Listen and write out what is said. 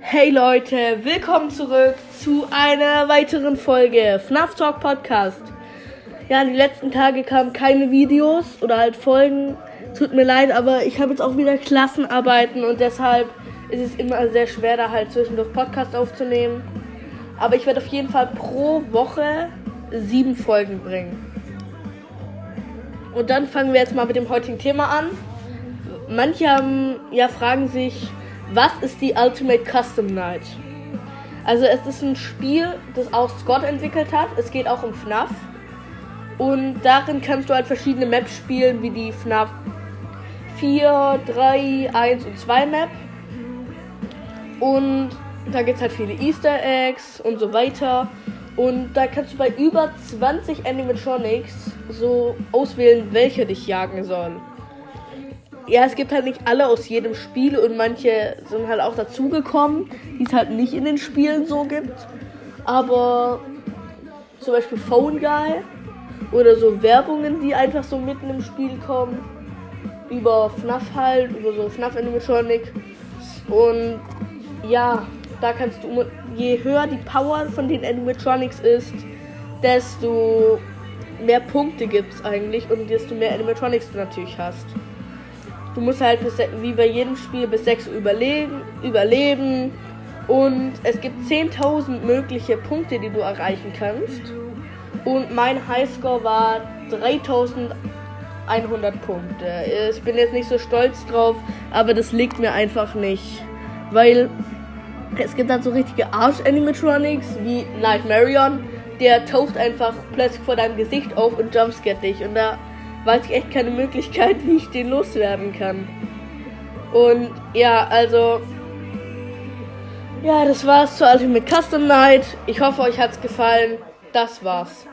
Hey Leute, willkommen zurück zu einer weiteren Folge FNAF Talk Podcast. Ja, die letzten Tage kamen keine Videos oder halt Folgen. Tut mir leid, aber ich habe jetzt auch wieder Klassenarbeiten und deshalb ist es immer sehr schwer, da halt zwischendurch Podcast aufzunehmen. Aber ich werde auf jeden Fall pro Woche sieben Folgen bringen. Und dann fangen wir jetzt mal mit dem heutigen Thema an. Manche haben, ja, fragen sich, was ist die Ultimate Custom Night? Also es ist ein Spiel, das auch Scott entwickelt hat. Es geht auch um FNAF. Und darin kannst du halt verschiedene Maps spielen, wie die FNAF 4, 3, 1 und 2 Map. Und da gibt es halt viele Easter Eggs und so weiter. Und da kannst du bei über 20 Animatronics so auswählen, welcher dich jagen soll ja, es gibt halt nicht alle aus jedem Spiel und manche sind halt auch dazugekommen, die es halt nicht in den Spielen so gibt. Aber zum Beispiel Phone Guy oder so Werbungen, die einfach so mitten im Spiel kommen. Über FNAF halt, über so FNAF Animatronic. Und ja, da kannst du, je höher die Power von den Animatronics ist, desto mehr Punkte gibt es eigentlich und desto mehr Animatronics du natürlich hast. Du musst halt bis, wie bei jedem Spiel bis 6 überleben, überleben. Und es gibt 10.000 mögliche Punkte, die du erreichen kannst. Und mein Highscore war 3100 Punkte. Ich bin jetzt nicht so stolz drauf, aber das liegt mir einfach nicht. Weil es gibt halt so richtige Arsch-Animatronics wie Nightmarion. Der taucht einfach plötzlich vor deinem Gesicht auf und jumpscare dich. Und da weiß ich echt keine Möglichkeit, wie ich den loswerden kann. Und ja, also. Ja, das war's zur Ultimate Custom Night. Ich hoffe, euch hat's gefallen. Das war's.